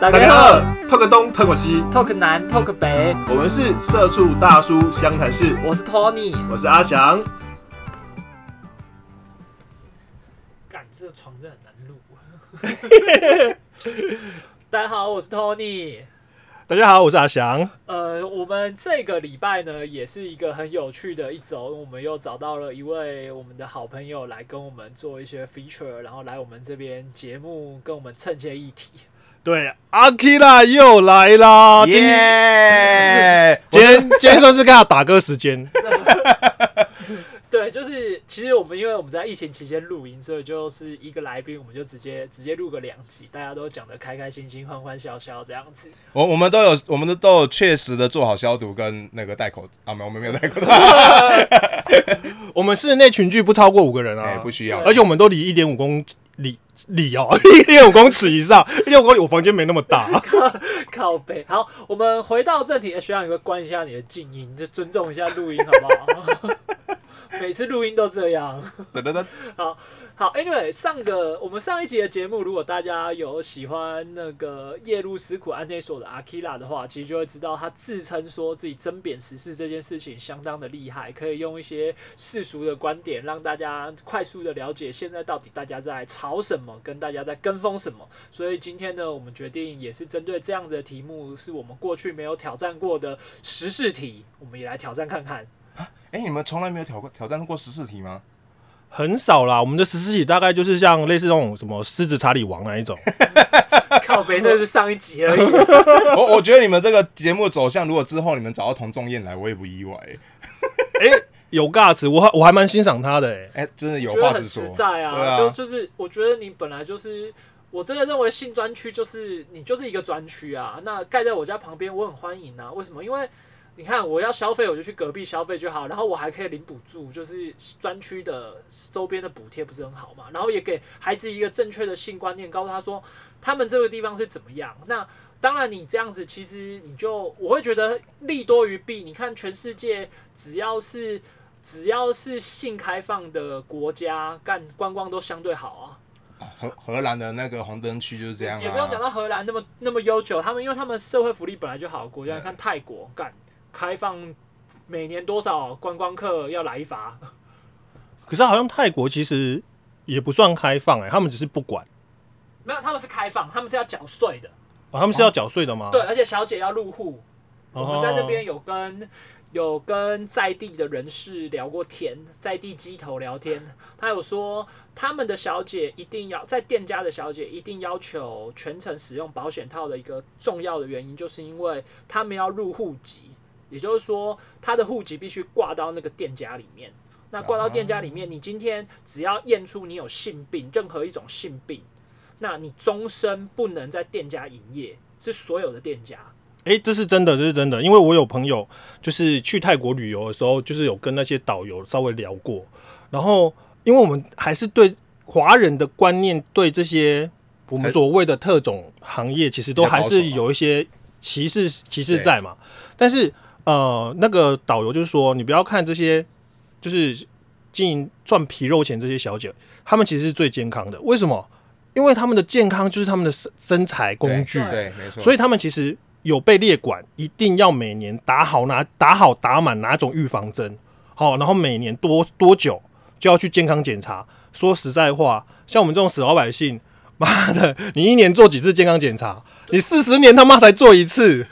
大家好，talk 东 talk 西，talk 南 talk 北，我们是社畜大叔湘潭市。我是 Tony，我是阿翔。干，这个床真的很难录。大家好，我是 Tony。大家好，我是阿翔。呃，我们这个礼拜呢，也是一个很有趣的一周，我们又找到了一位我们的好朋友来跟我们做一些 feature，然后来我们这边节目跟我们蹭些议题。对，阿 k 拉又来啦！耶！今天今天算是跟他打歌时间。对，就是其实我们因为我们在疫情期间录音，所以就是一个来宾，我们就直接直接录个两集，大家都讲的开开心心、欢欢笑笑这样子。我我们都有，我们的都有确实的做好消毒跟那个戴口啊，没有，我们没有戴口罩。我们室内群聚不超过五个人啊，不需要，而且我们都离一点五公里里哦，一点五公尺以上，一点五公里，我房间没那么大。靠背，好，我们回到正题，需要你会关一下你的静音，就尊重一下录音，好不好？每次录音都这样。等等等，好好，Anyway，上个我们上一集的节目，如果大家有喜欢那个夜路思苦安内所的阿基拉的话，其实就会知道他自称说自己争辩时事这件事情相当的厉害，可以用一些世俗的观点让大家快速的了解现在到底大家在吵什么，跟大家在跟风什么。所以今天呢，我们决定也是针对这样子的题目，是我们过去没有挑战过的时事题，我们也来挑战看看。哎，你们从来没有挑过挑战过十四题吗？很少啦，我们的十四题大概就是像类似那种什么狮子查理王那一种。靠北，那是上一集而已。我我觉得你们这个节目走向，如果之后你们找到童仲彦来，我也不意外。哎，有尬词，我还我还蛮欣赏他的。哎，哎，真的有话直说。实在啊，就就是我觉得你本来就是，我真的认为性专区就是你就是一个专区啊。那盖在我家旁边，我很欢迎啊。为什么？因为你看，我要消费，我就去隔壁消费就好，然后我还可以领补助，就是专区的周边的补贴，不是很好嘛？然后也给孩子一个正确的性观念，告诉他说他们这个地方是怎么样。那当然，你这样子其实你就我会觉得利多于弊。你看，全世界只要是只要是性开放的国家，干观光都相对好啊。荷荷兰的那个红灯区就是这样，也不用讲到荷兰那么那么悠久，他们因为他们社会福利本来就好，国家你看泰国干。开放每年多少观光客要来罚？可是好像泰国其实也不算开放哎，他们只是不管。没有，他们是开放，他们是要缴税的。哦，他们是要缴税的吗？对，而且小姐要入户。我们在那边有跟有跟在地的人士聊过天，在地机头聊天，他有说他们的小姐一定要在店家的小姐一定要求全程使用保险套的一个重要的原因，就是因为他们要入户籍。也就是说，他的户籍必须挂到那个店家里面。那挂到店家里面，你今天只要验出你有性病，任何一种性病，那你终身不能在店家营业，是所有的店家。诶，这是真的，这是真的。因为我有朋友就是去泰国旅游的时候，就是有跟那些导游稍微聊过。然后，因为我们还是对华人的观念，对这些我们所谓的特种行业，其实都还是有一些歧视歧视在嘛。但是。呃，那个导游就是说，你不要看这些，就是经营赚皮肉钱这些小姐，她们其实是最健康的。为什么？因为她们的健康就是她们的身身材工具，对，没错。所以她们其实有被列管，一定要每年打好哪打好打满哪种预防针，好，然后每年多多久就要去健康检查。说实在话，像我们这种死老百姓，妈的，你一年做几次健康检查？你四十年他妈才做一次。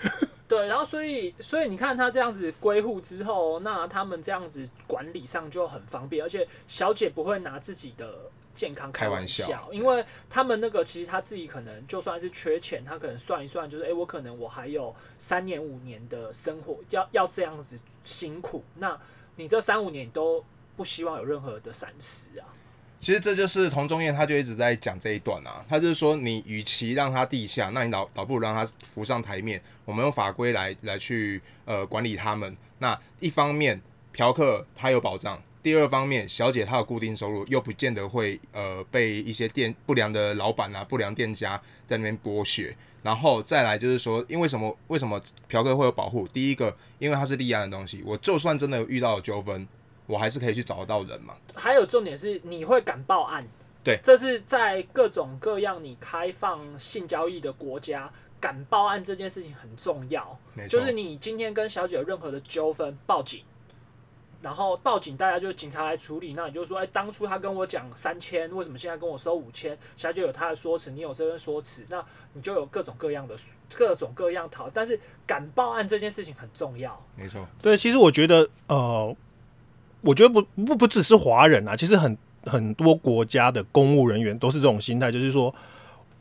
对，然后所以所以你看他这样子归户之后，那他们这样子管理上就很方便，而且小姐不会拿自己的健康开玩笑，因为他们那个其实他自己可能就算是缺钱，他可能算一算，就是哎，我可能我还有三年五年的生活要要这样子辛苦，那你这三五年你都不希望有任何的闪失啊。其实这就是童中燕，他就一直在讲这一段啊。他就是说，你与其让他地下，那你倒倒不如让他浮上台面。我们用法规来来去呃管理他们。那一方面嫖客他有保障，第二方面小姐她有固定收入，又不见得会呃被一些店不良的老板啊、不良店家在那边剥削。然后再来就是说，因为什么？为什么嫖客会有保护？第一个，因为它是立案的东西，我就算真的遇到了纠纷。我还是可以去找得到人嘛。还有重点是，你会敢报案？对，这是在各种各样你开放性交易的国家，敢报案这件事情很重要。没错，就是你今天跟小姐有任何的纠纷，报警，然后报警，大家就警察来处理。那你就说，哎、当初他跟我讲三千，为什么现在跟我收五千？小姐有她的说辞，你有这边说辞，那你就有各种各样的 各种各样讨。但是敢报案这件事情很重要。没错，对，其实我觉得，呃，我觉得不不不只是华人啊，其实很很多国家的公务人员都是这种心态，就是说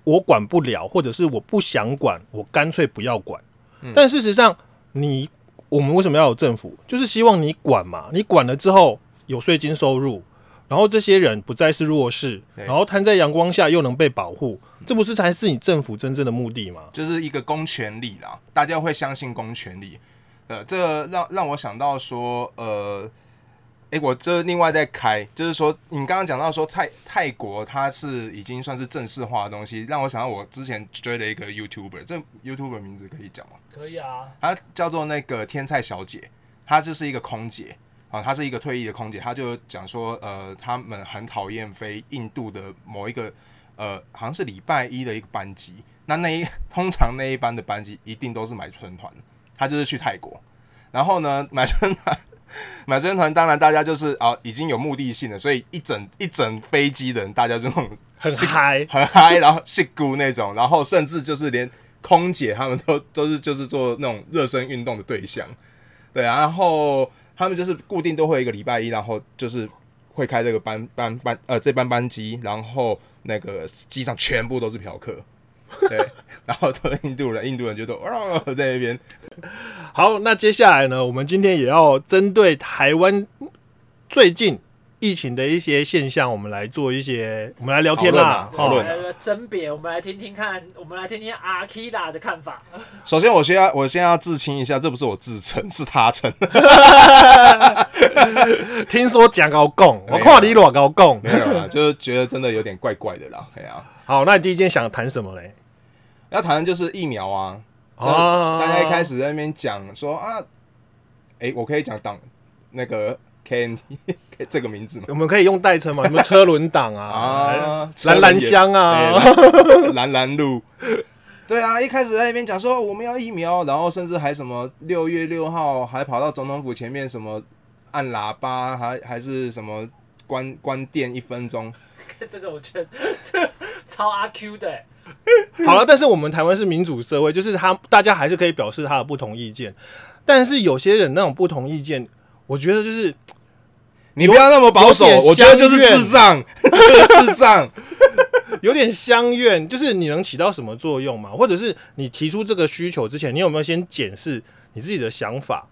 我管不了，或者是我不想管，我干脆不要管。嗯但事实上，你我们为什么要有政府？就是希望你管嘛，你管了之后有税金收入。然后这些人不再是弱势，然后摊在阳光下又能被保护，这不是才是你政府真正的目的吗？就是一个公权力啦，大家会相信公权力。呃，这个让让我想到说，呃，诶，我这另外在开，就是说你刚刚讲到说泰泰国它是已经算是正式化的东西，让我想到我之前追了一个 YouTuber，这 YouTuber 名字可以讲吗？可以啊，她叫做那个天菜小姐，她就是一个空姐啊，她是一个退役的空姐，她就讲说，呃，他们很讨厌飞印度的某一个呃，好像是礼拜一的一个班机，那那一 通常那一班的班机一定都是买春团，她就是去泰国，然后呢买春团。买春团当然大家就是啊已经有目的性了，所以一整一整飞机的人，大家就那种很嗨，很嗨，然后戏姑那种，然后甚至就是连空姐他们都都是就是做那种热身运动的对象，对啊，然后他们就是固定都会有一个礼拜一，然后就是会开这个班班班呃这班班机，然后那个机上全部都是嫖客，对，然后都是印度人，印度人就都哦在那边，好，那接下来呢，我们今天也要针对台湾最近疫情的一些现象，我们来做一些，我们来聊天啦。讨论甄别，我们来听听看，我们来听听阿 Kira 的看法。首先我先要我先要自清一下，这不是我自称，是他称，听说讲高供，我没有看你裸高供。没有啦，就是觉得真的有点怪怪的啦，哎呀、好，那你第一件想谈什么嘞？要谈的就是疫苗啊，啊大家一开始在那边讲说啊，诶，我可以讲党那个 KNT 这个名字吗？我们可以用代称嘛？什么车轮党啊，啊，蓝蓝香啊，对蓝蓝路。对啊，一开始在那边讲说我们要疫苗，然后甚至还什么六月六号还跑到总统府前面什么按喇叭，还还是什么关关店一分钟。这个我觉得这超阿 Q 的欸，好了，但是我们台湾是民主社会，就是他大家还是可以表示他的不同意见，但是有些人那种不同意见，我觉得就是你不要那么保守，我觉得就是智障，就是智障。有点相怨，就是你能起到什么作用吗？或者是你提出这个需求之前，你有没有先检视你自己的想法，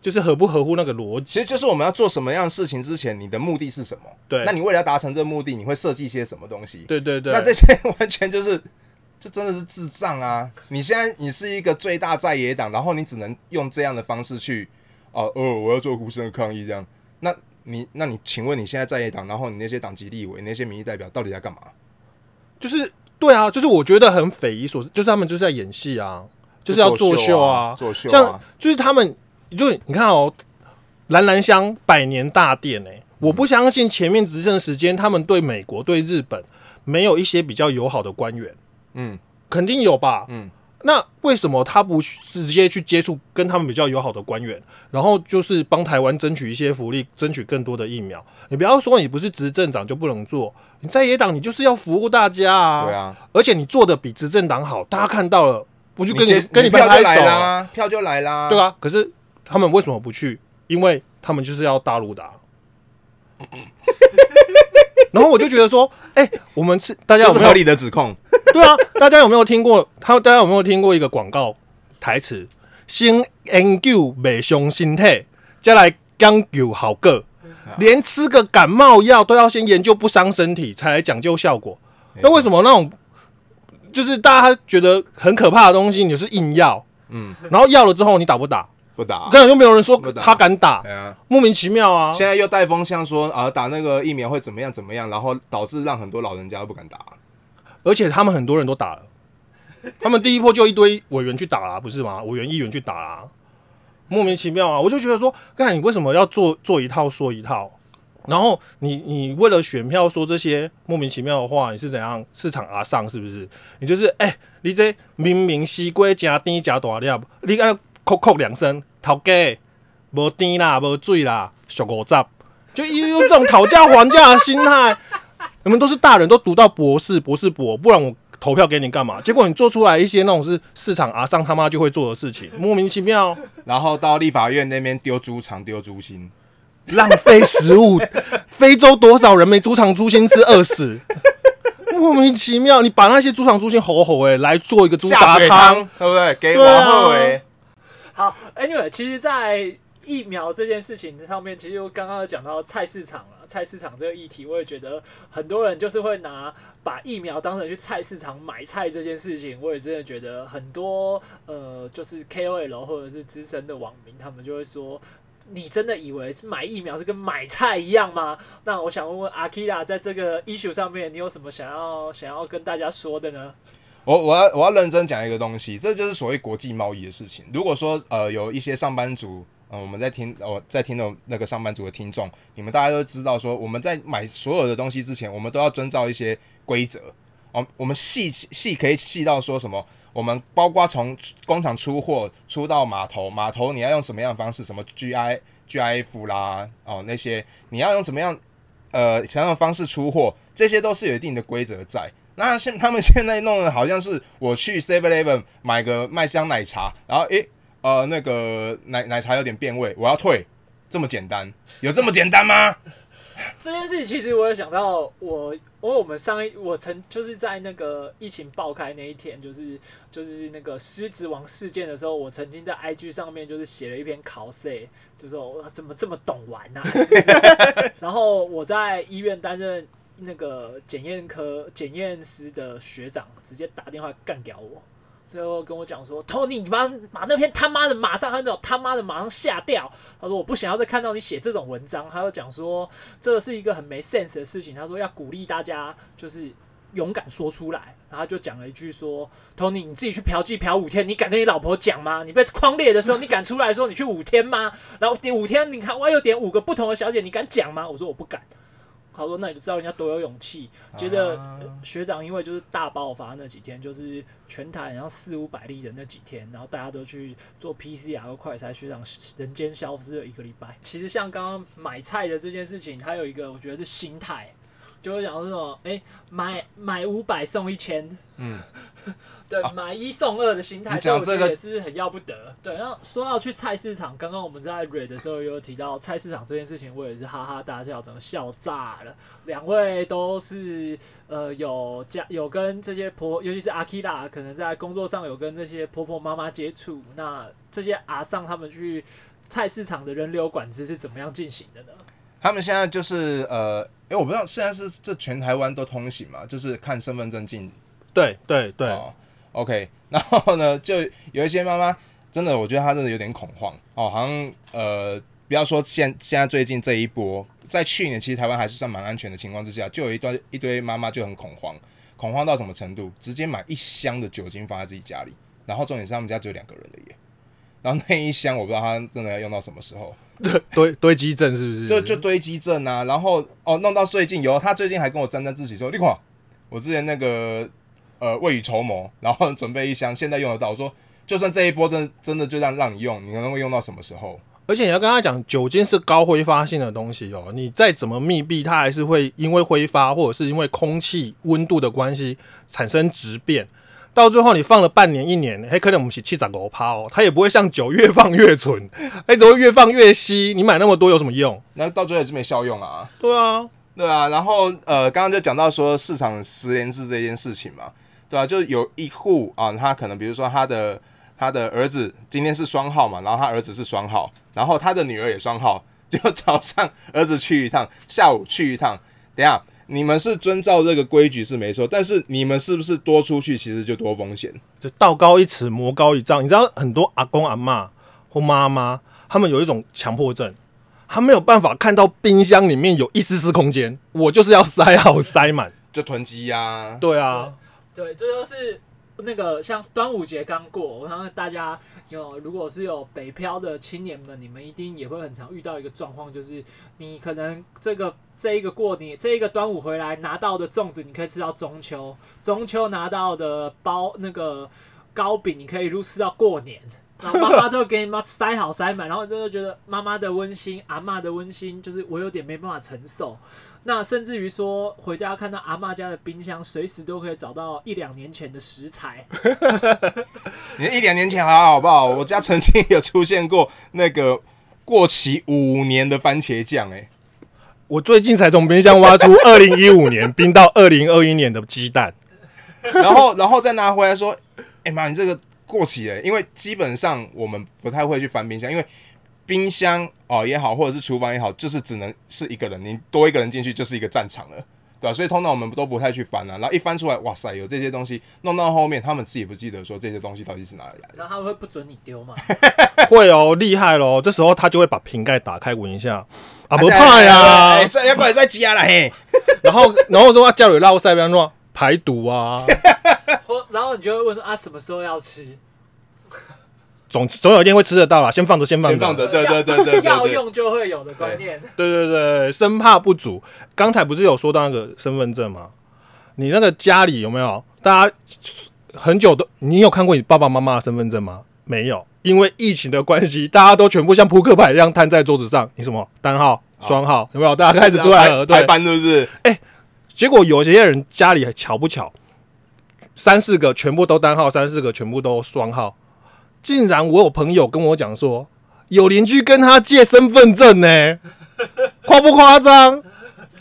就是合不合乎那个逻辑？其实就是我们要做什么样的事情之前，你的目的是什么？对那你为了要达成这个目的，你会设计一些什么东西？对对对，那这些完全就是，这真的是智障啊！你现在你是一个最大在野党，然后你只能用这样的方式去，哦哦，我要做无声的抗议，这样，那你那你请问你现在在野党，然后你那些党籍立委、那些民意代表到底在干嘛？就是对啊，就是我觉得很匪夷所思，就是他们就是在演戏啊，就是要作秀啊，作秀像啊，就是他们，就你看哦，兰兰香百年大殿哎、我不相信前面执政时间他们对美国、对日本没有一些比较友好的官员，嗯肯定有吧？嗯，那为什么他不去直接去接触跟他们比较友好的官员，然后就是帮台湾争取一些福利，争取更多的疫苗？你不要说你不是执政党就不能做，你在野党你就是要服务大家啊！对，啊，而且你做的比执政党好，大家看到了，不就跟你跟你票就来拍拍手？啦，票就来啦，对啊，可是他们为什么不去？因为他们就是要大陆打。然后我就觉得说，哎、我们是大家有没有理的指控。对啊？大家有没有听过？他大家有没有听过一个广告台词？先研究美胸心态，再来讲究好个。连吃个感冒药都要先研究不伤身体，才来讲究效果。那为什么那种就是大家觉得很可怕的东西，你是硬要，嗯，然后要了之后你打不打？不打。根本就没有人说他敢打，莫名其妙啊！现在又带风向说啊，打那个疫苗会怎么样怎么样，然后导致让很多老人家都不敢打。而且他们很多人都打了，他们第一波就一堆委员去打啦、不是吗？委员、议员去打啦、莫名其妙啊！我就觉得说，看你为什么要做做一套说一套？然后你你为了选票说这些莫名其妙的话，你是怎样市场阿上是不是？你就是哎、你这明明西瓜加低加大粒，你按扣扣两声，头家无甜啦，无水啦，俗五十，就用这种讨价还价的心态。你们都是大人，都读到博士、博士博，不然我投票给你干嘛？结果你做出来一些那种是市场阿上他妈就会做的事情，莫名其妙。然后到立法院那边丢猪肠、丢猪心，浪费食物。非洲多少人没猪肠猪心吃饿死？莫名其妙，你把那些猪肠猪心吼吼哎，来做一个猪下杂汤，，对不对？给对啊王后哎，好，Anyway，其实，在疫苗这件事情上面，其实我刚刚讲到菜市场了，菜市场这个议题，我也觉得很多人就是会拿把疫苗当成去菜市场买菜这件事情，我也真的觉得很多呃，就是 KOL 或者是资深的网民，他们就会说。你真的以为买疫苗是跟买菜一样吗？那我想问问阿 Kira，在这个 issue 上面，你有什么想要想要跟大家说的呢？我我要我要认真讲一个东西，这就是所谓国际贸易的事情。如果说呃有一些上班族，呃我们在听我、在听的那个上班族的听众，你们大家都知道说我们在买所有的东西之前，我们都要遵照一些规则。哦，我们细细可以细到说什么？我们包括从工厂出货出到码头，码头你要用什么样的方式？什么 GI GIF 啦，哦那些你要用什么样呃什么样的方式出货？这些都是有一定的规则在。那现他们现在弄的好像是我去 Seven Eleven 买个麦香奶茶，然后诶呃那个奶奶茶有点变味，我要退，这么简单？有这么简单吗？这件事情其实我有想到我，因为我们上一我曾就是在那个疫情爆开那一天，就是就是那个狮子王事件的时候，我曾经在 IG 上面就是写了一篇考 C，就说我怎么这么懂玩呐、然后我在医院担任那个检验科检验师的学长，直接打电话干掉我。最后跟我讲说，Tony，你把把那篇他妈的马上，他那种他妈的马上下掉。他说我不想要再看到你写这种文章。他又讲说这是一个很没 sense 的事情。他说要鼓励大家就是勇敢说出来。然后就讲了一句说，Tony，你自己去嫖妓嫖五天，你敢跟你老婆讲吗？你被框裂的时候，你敢出来说你去五天吗？然后第五天你看我有点五个不同的小姐，你敢讲吗？我说我不敢。他说：“那你就知道人家多有勇气。”接着、啊呃学长因为就是大爆发那几天，就是全台然后四五百例的那几天，然后大家都去做 PCR 和快筛，学长人间消失了一个礼拜。其实像刚刚买菜的这件事情，他有一个我觉得是心态，就会讲说什么，哎、买买五百送一千，嗯，对，买一送二的心态，你所以我觉得也是很要不得。对，然后说到去菜市场，刚刚我们在蕊的时候也有提到菜市场这件事情，我也是哈哈大笑，整个笑炸了。两位都是呃有家有跟这些婆，尤其是阿 k 拉，可能在工作上有跟这些婆婆妈妈接触。那这些阿上他们去菜市场的人流管制是怎么样进行的呢？他们现在就是呃，诶，我不知道现在是这全台湾都通行嘛，就是看身份证进。对对对，哦，OK，然后呢，就有一些妈妈真的，我觉得她真的有点恐慌。哦，好像呃，不要说现现在最近这一波，在去年其实台湾还是算蛮安全的情况之下，就有一段一堆妈妈就很恐慌，恐慌到什么程度？直接买一箱的酒精放在自己家里，然后重点是他们家只有两个人的耶，然后那一箱我不知道他真的要用到什么时候，堆堆积症是不是？就就堆积症啊，然后哦弄到最近有他最近还跟我沾沾自喜说，你看我之前那个呃未雨绸缪，然后 准备一箱，现在用得到。我说就算这一波真真的就让让你用，你可能会用到什么时候？而且你要跟他讲，酒精是高挥发性的东西哦，你再怎么密闭，它还是会因为挥发或者是因为空气温度的关系产生质变。到最后你放了半年一年，还可能我们是七涨五趴哦，它也不会像酒越放越纯，哎，只会越放越稀。你买那么多有什么用？那到最后也是没效用啊。对啊，对啊，然后呃，刚刚就讲到说市场十连制这件事情嘛，对啊，就有一户啊，他可能比如说他的他的儿子今天是双号嘛，然后他儿子是双号，然后他的女儿也双号，就早上儿子去一趟，下午去一趟，等一下你们是遵照这个规矩是没错，但是你们是不是多出去其实就多风险？就道高一尺，魔高一丈。你知道很多阿公阿妈或妈妈，他们有一种强迫症，他没有办法看到冰箱里面有一丝丝空间，我就是要塞好塞满。就囤积呀、对啊，对，这就是那个像端午节刚过，我想大家有如果是有北漂的青年们，你们一定也会很常遇到一个状况，就是你可能这个这一个过年这一个端午回来拿到的粽子，你可以吃到中秋；中秋拿到的包那个糕饼，你可以入吃到过年。然后妈妈都会给你妈塞好塞满，然后真的觉得妈妈的温馨、阿嬷的温馨，就是我有点没办法承受。那甚至于说回家看到阿嬷家的冰箱，随时都可以找到一两年前的食材。你一两年前还好好不好？我家曾经有出现过那个过期五年的番茄酱，哎，我最近才从冰箱挖出 二零一五年冰到二零二一年的鸡蛋，然后然后再拿回来说，哎妈，你这个。过期了，因为基本上我们不太会去翻冰箱，因为冰箱哦也好，或者是厨房也好，就是只能是一个人，你多一个人进去就是一个战场了，对吧？所以通常我们都不太去翻啊。然后一翻出来，哇塞，有这些东西，弄到后面他们自己不记得说这些东西到底是哪里来的。然后他会不准你丢吗？会哦，厉害喽！这时候他就会把瓶盖打开闻一下，啊不怕呀，要过来再加了嘿。然后然后说啊，叫你捞塞，比方说排毒啊。或 然后你就会问说啊，什么时候要吃？总总有一天会吃得到啦，先放着，先放着。放着，对对对对。要用就会有的观念。对对对，生怕不足。刚才不是有说到那个身份证吗？你那个家里有没有？大家很久都，你有看过你爸爸妈妈的身份证吗？没有，因为疫情的关系，大家都全部像扑克牌一样摊在桌子上。你什么单号、双号有没有？大家开始出来了，对，班是不是？哎，结果有些人家里巧不巧？三四个全部都单号，三四个全部都双号，竟然我有朋友跟我讲说，有邻居跟他借身份证呢，夸不夸张？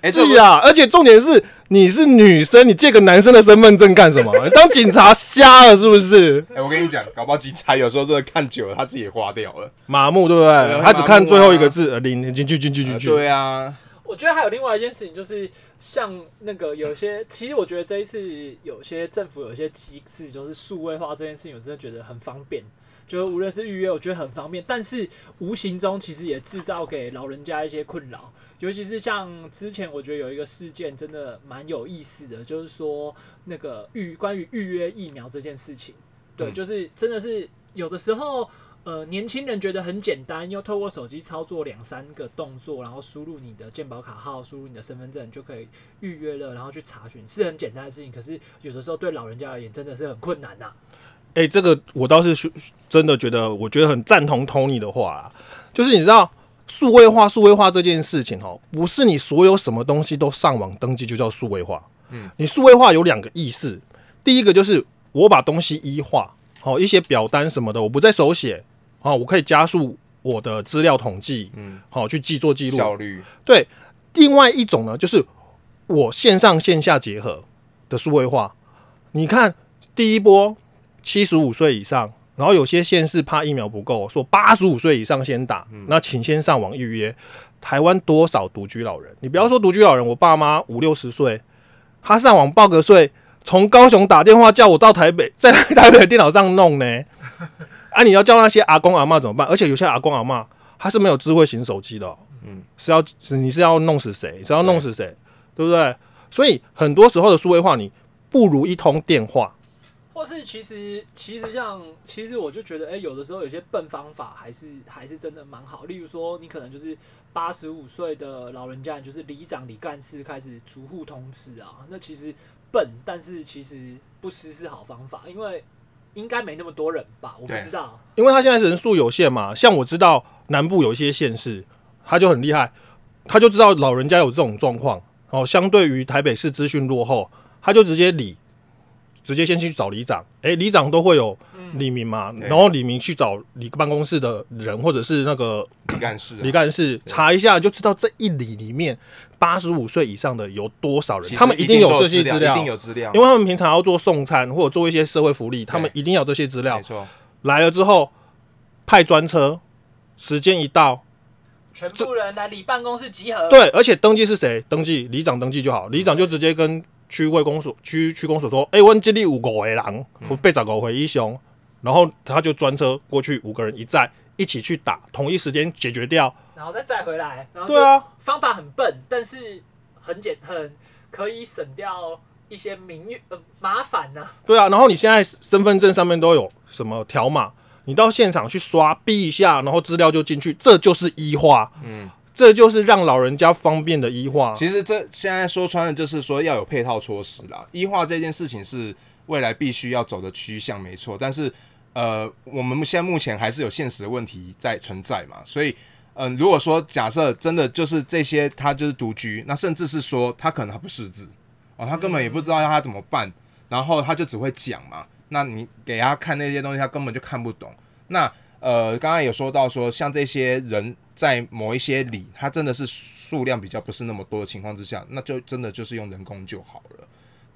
哎，是啊，而且重点是你是女生，你借个男生的身份证干什么？当警察瞎了是不是？哎，我跟你讲，搞不好警察有时候真的看久了，他自己也花掉了，麻木对不对？他只看最后一个字，零进去进去进去。对啊。我觉得还有另外一件事情，就是像那个有些，其实我觉得这一次有些政府有些机制，就是数位化这件事情，我真的觉得很方便。就是无论是预约，我觉得很方便，但是无形中其实也制造给老人家一些困扰。尤其是像之前，我觉得有一个事件真的蛮有意思的，就是说那个预关于预约疫苗这件事情，对，就是真的是有的时候。呃，年轻人觉得很简单，又透过手机操作两三个动作，然后输入你的健保卡号，输入你的身份证就可以预约了，然后去查询，是很简单的事情。可是有的时候对老人家而言真的是很困难呐。哎，这个我倒是真的觉得，我觉得很赞同 Tony 的话啊，就是你知道数位化、数位化这件事情哦，不是你所有什么东西都上网登记就叫数位化。嗯，你数位化有两个意思，第一个就是我把东西一化，好一些表单什么的，我不再手写。啊，我可以加速我的资料统计，嗯，好去记做记录效率。对，另外一种呢，就是我线上线下结合的数位化。你看，第一波七十五岁以上，然后有些县市怕疫苗不够，说八十五岁以上先打，那请先上网预约。台湾多少独居老人？你不要说独居老人，我爸妈五六十岁，他上网报个税，从高雄打电话叫我到台北，在台北的电脑上弄呢。啊！你要叫那些阿公阿妈怎么办？而且有些阿公阿妈他是没有智慧型手机的，嗯，是要是你是要弄死谁？是要弄死谁？对不对？所以很多时候的数位化，你不如一通电话，或是其实其实像其实我就觉得，哎，有的时候有些笨方法还是还是真的蛮好。例如说，你可能就是八十五岁的老人家，就是里长、里干事开始逐户通知啊，那其实笨，但是其实不失是好方法，因为。应该没那么多人吧？我不知道，因为他现在人数有限嘛。像我知道南部有一些县市，他就很厉害，他就知道老人家有这种状况，哦，相对于台北市资讯落后，他就直接理，直接先去找里长。诶，里长都会有李明嘛，然后李明去找里办公室的人，或者是那个李干事，李干事查一下，就知道这一里里面。八十五岁以上的有多少人？他们一定有这些资料，一定有资料，因为他们平常要做送餐或者做一些社会福利，他们一定要这些资料。没错，来了之后派专车，时间一到，全部人来里办公室集合。对，而且登记是谁？登记里长登记就好，里长就直接跟区卫公所、区区公所说：“哎，我这里五个人，我被找个回一雄。”然后他就专车过去，五个人一载，一起去打，同一时间解决掉。然后再再回来，然后对啊，方法很笨，但是很简很可以省掉一些民怨呃麻烦呐、对啊，然后你现在身份证上面都有什么条码，你到现场去刷逼一下，然后资料就进去，这就是医化，嗯，这就是让老人家方便的医化。其实这现在说穿了，就是说要有配套措施啦。医化这件事情是未来必须要走的趋向，没错。但是呃，我们现在目前还是有现实的问题在存在嘛，所以。嗯，如果说假设真的就是这些，他就是独居，那甚至是说他可能他不识字哦，他根本也不知道要他怎么办，然后他就只会讲嘛。那你给他看那些东西，他根本就看不懂。那呃，刚刚有说到说，像这些人在某一些里，他真的是数量比较不是那么多的情况之下，那就真的就是用人工就好了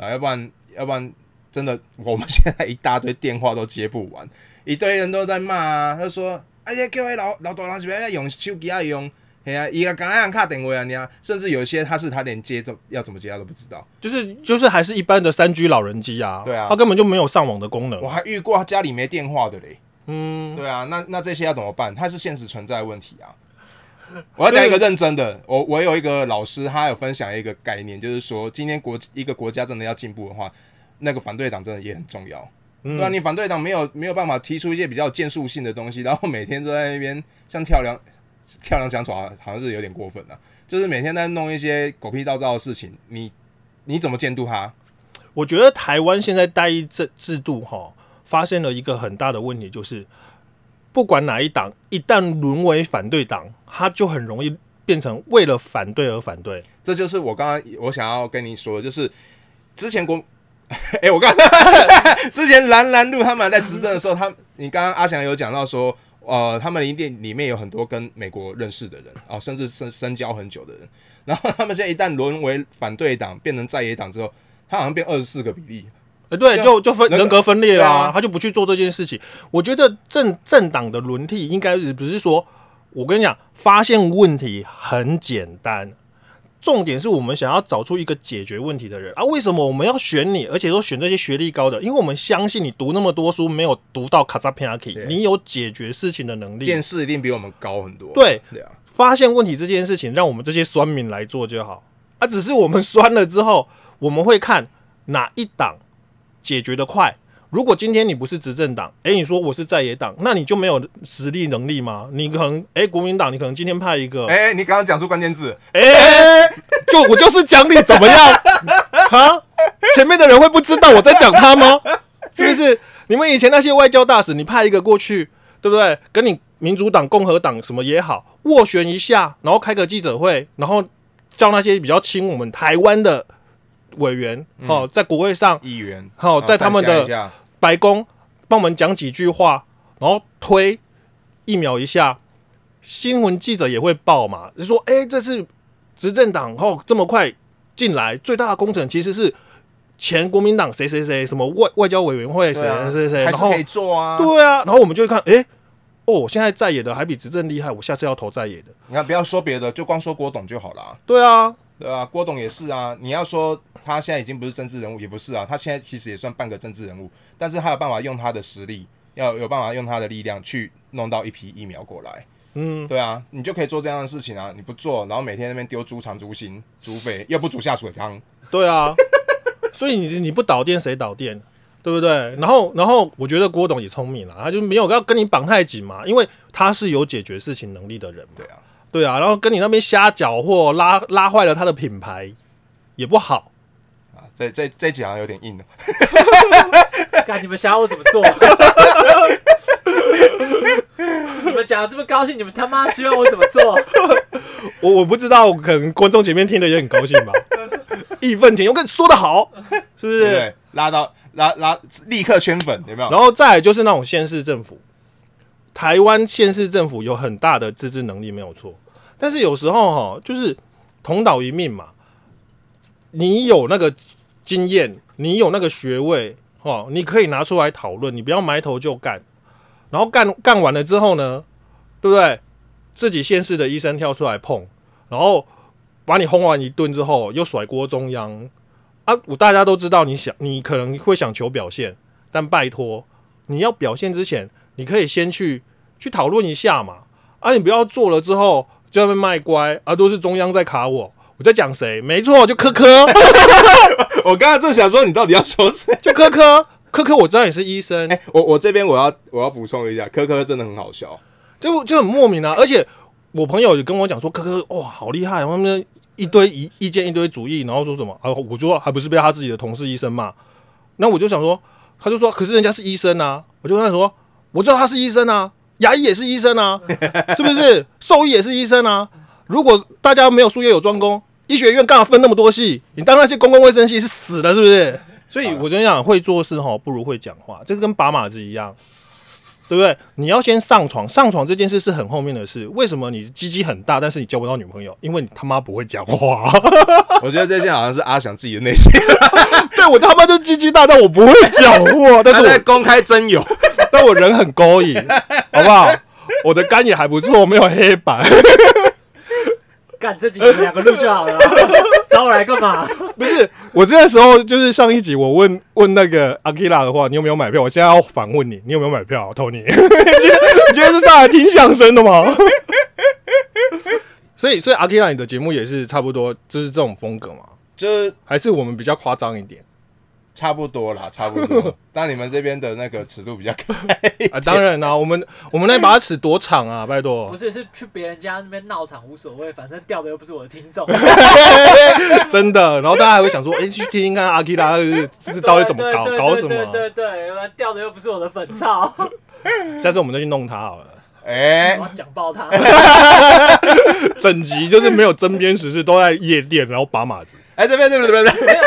啊，要不然要不然真的我们现在一大堆电话都接不完，一堆人都在骂啊，他说。哎呀叫迄老老大人是不要用手机啊用，嘿啊，伊个刚刚卡电话啊，你啊，甚至有一些他是他连接都要怎么接他都不知道，就是就是还是一般的三 G 老人机啊，对啊他根本就没有上网的功能我。还遇过他家里没电话的嘞，嗯，对啊，那那这些要怎么办？它是现实存在的问题啊。我要讲一个认真的，我我有一个老师，他有分享一个概念，就是说，今天国一个国家真的要进步的话，那个反对党真的也很重要。对啊，你反对党没有没有办法提出一些比较建树性的东西，然后每天都在那边像跳梁跳梁墙床，好像是有点过分了、就是每天在弄一些狗屁倒灶的事情，你你怎么监督他？我觉得台湾现在代议制制度哈，发现了一个很大的问题，就是不管哪一党，一旦沦为反对党，他就很容易变成为了反对而反对。这就是我刚刚我想要跟你说的，就是之前国，哎、我刚 之前蓝蓝路他们在执政的时候，他你刚刚阿翔有讲到说，呃，他们一定里面有很多跟美国认识的人哦，甚至深深交很久的人，然后他们现在一旦沦为反对党，变成在野党之后，他好像变二十四个比例，呃，对，就就分人人格分裂啊。他就不去做这件事情。我觉得政政党的轮替应该是不是说，我跟你讲，发现问题很简单，重点是我们想要找出一个解决问题的人啊。为什么我们要选你，而且说选这些学历高的？因为我们相信你读那么多书，没有读到卡扎皮亚你有解决事情的能力。见识一定比我们高很多。对，对啊，发现问题这件事情，让我们这些酸民来做就好啊。只是我们酸了之后，我们会看哪一档解决的快。如果今天你不是执政党，诶，你说我是在野党，那你就没有实力能力吗？你可能，诶，国民党，你可能今天派一个，诶，哎、你刚刚讲出关键字，就我就是讲你怎么样 啊？前面的人会不知道我在讲他吗？是不是？你们以前那些外交大使，你派一个过去，对不对？跟你民主党、共和党什么也好，斡旋一下，然后开个记者会，然后叫那些比较亲我们台湾的委员，哦，在国会上，议员，好、啊在他们的白宫帮我们讲几句话，然后推一秒一下，新闻记者也会报嘛，就说，哎、这是执政党后这么快进来，最大的工程其实是前国民党谁谁谁，什么外外交委员会谁谁谁谁，然后还是可以做啊。对啊，然后我们就会看，哎、哦，现在在野的还比执政厉害，我下次要投在野的。你看，不要说别的，就光说郭董就好了。对啊，对啊，郭董也是啊。你要说他现在已经不是政治人物，也不是啊。他现在其实也算半个政治人物，但是他有办法用他的实力，要有办法用他的力量去弄到一批疫苗过来。嗯，对啊，你就可以做这样的事情啊。你不做，然后每天那边丢猪肠、猪心、猪肺，又不煮下水汤。对啊，所以你你不导电谁导电？对不对？然后，然后我觉得郭董也聪明了，他就没有要跟你绑太紧嘛，因为他是有解决事情能力的人嘛。对啊，对啊，然后跟你那边瞎搅和，拉拉坏了他的品牌，也不好。啊，这这这一集好像有点硬了。看你们想要我怎么做？你们讲的这么高兴，你们他妈希望我怎么做？我我不知道，可能观众前面听的也很高兴吧，义愤填膺。我跟你说的好，是不是？拉到拉拉，立刻圈粉，有没有？然后再来就是那种县市政府，台湾县市政府有很大的自治能力，没有错。但是有时候哈，就是同岛一命嘛，你有那个经验，你有那个学位，哦，你可以拿出来讨论，你不要埋头就干。然后干干完了之后呢，对不对？自己现世的医生跳出来碰，然后把你轰完一顿之后，又甩锅中央啊！我大家都知道，你想你可能会想求表现，但拜托，你要表现之前，你可以先去去讨论一下嘛。啊，你不要做了之后就在那卖乖啊，都是中央在卡我。我我在讲谁？没错，就科科，我刚刚正想说，你到底要说谁？就科科，科科，我知道你是医生，哎、我我这边我要我要补充一下，科科真的很好笑。就就很莫名啊。而且我朋友也跟我讲说，科科哇，好厉害，他们一堆意意见一堆主意，然后说什么啊？我说还不是被他自己的同事医生骂。那我就想说，他就说，可是人家是医生啊。我就跟他说，我知道他是医生啊，牙医也是医生啊，是不是？兽医也是医生啊。如果大家没有术业有专攻，医学院干嘛分那么多系？你当那些公共卫生系是死了，是不是？所以我跟你讲，会做事哈，不如会讲话，这个跟拔马子一样。对不对？你要先上床，上床这件事是很后面的事。为什么你鸡鸡很大，但是你交不到女朋友？因为你他妈不会讲话。我觉得这件好像是阿翔自己的内心，对我他妈就鸡鸡大，但我不会讲话，但是我在公开真有。但我人很勾引，好不好？我的肝也还不错，没有黑板。干这集你们两个录就好了，找我来干嘛？不是，我这个时候就是上一集我问问那个阿 k i r a 的话，你有没有买票？我现在要反问你，你有没有买票？Tony，你今天你今天是上来听相声的吗？所以，所以阿 k i r a 你的节目也是差不多，就是这种风格嘛？就是还是我们比较夸张一点差不多啦，差不多。但你们这边的那个尺度比较高，啊？当然啦、我们我们那把尺多长啊？拜托不，是，是去别人家那边闹场无所谓，反正掉的又不是我的听众。真的。然后大家还会想说，哎、去听听看阿 r a 是是到底怎么搞对对对搞什对么？对对，钓的又不是我的粉操，下次我们再去弄他好了。哎、我要讲爆他。整集就是没有针砭时事，都在夜店，然后把马子。哎、这边这边这边，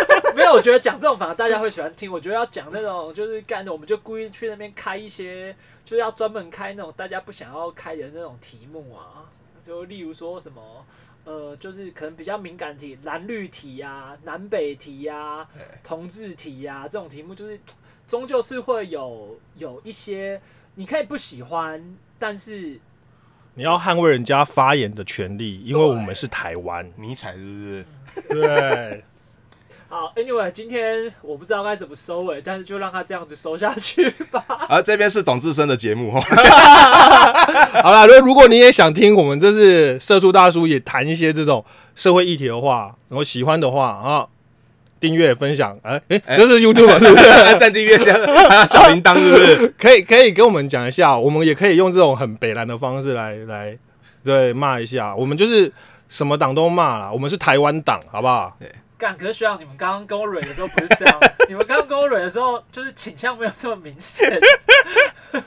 没有，我觉得讲这种反而大家会喜欢听。我觉得要讲那种就是干的，我们就故意去那边开一些，就是要专门开那种大家不想要开的那种题目啊，就例如说什么。呃，就是可能比较敏感题，蓝绿题呀、南北题呀、同志题呀、这种题目，就是终究是会有有一些你可以不喜欢，但是你要捍卫人家发言的权利，因为我们是台湾。迷彩是不是？对，好，anyway，今天我不知道该怎么收尾，但是就让他这样子收下去吧。而、这边是董志生的节目哦。好了，如果如果你也想听我们这是社畜大叔也谈一些这种社会议题的话，然后喜欢的话啊，订阅分享，哎、哎、哎这是 YouTube 是不是？在订阅加小铃铛是不是？可以可以跟我们讲一下，我们也可以用这种很北蓝的方式来来对骂一下，我们就是什么党都骂啦，我们是台湾党，好不好？干，可是学长，你们刚刚跟我蕊的时候不是这样，你们刚刚跟我蕊的时候，就是倾向没有这么明显。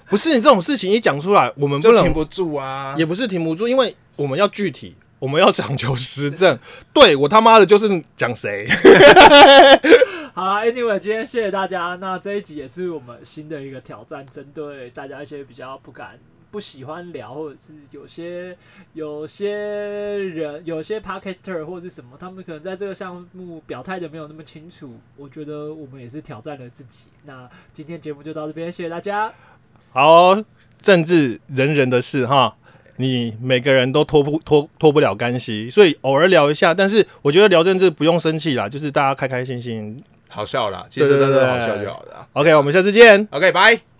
不是你这种事情一讲出来，我们不能就停不住啊！也不是停不住，因为我们要具体，我们要讲求实证。对我他妈的就是讲谁？好啦 a n y w a y 今天谢谢大家。那这一集也是我们新的一个挑战，针对大家一些比较不敢、不喜欢聊，或者是有些有些人、有些 podcaster 或者是什么，他们可能在这个项目表态的没有那么清楚。我觉得我们也是挑战了自己。那今天节目就到这边，谢谢大家。好，政治人人的事哈，你每个人都脱不脱脱不了干系，所以偶尔聊一下。但是我觉得聊政治不用生气啦，就是大家开开心心。好笑啦，其实真的好笑就好了啊。OK，我们下次见。OK，拜。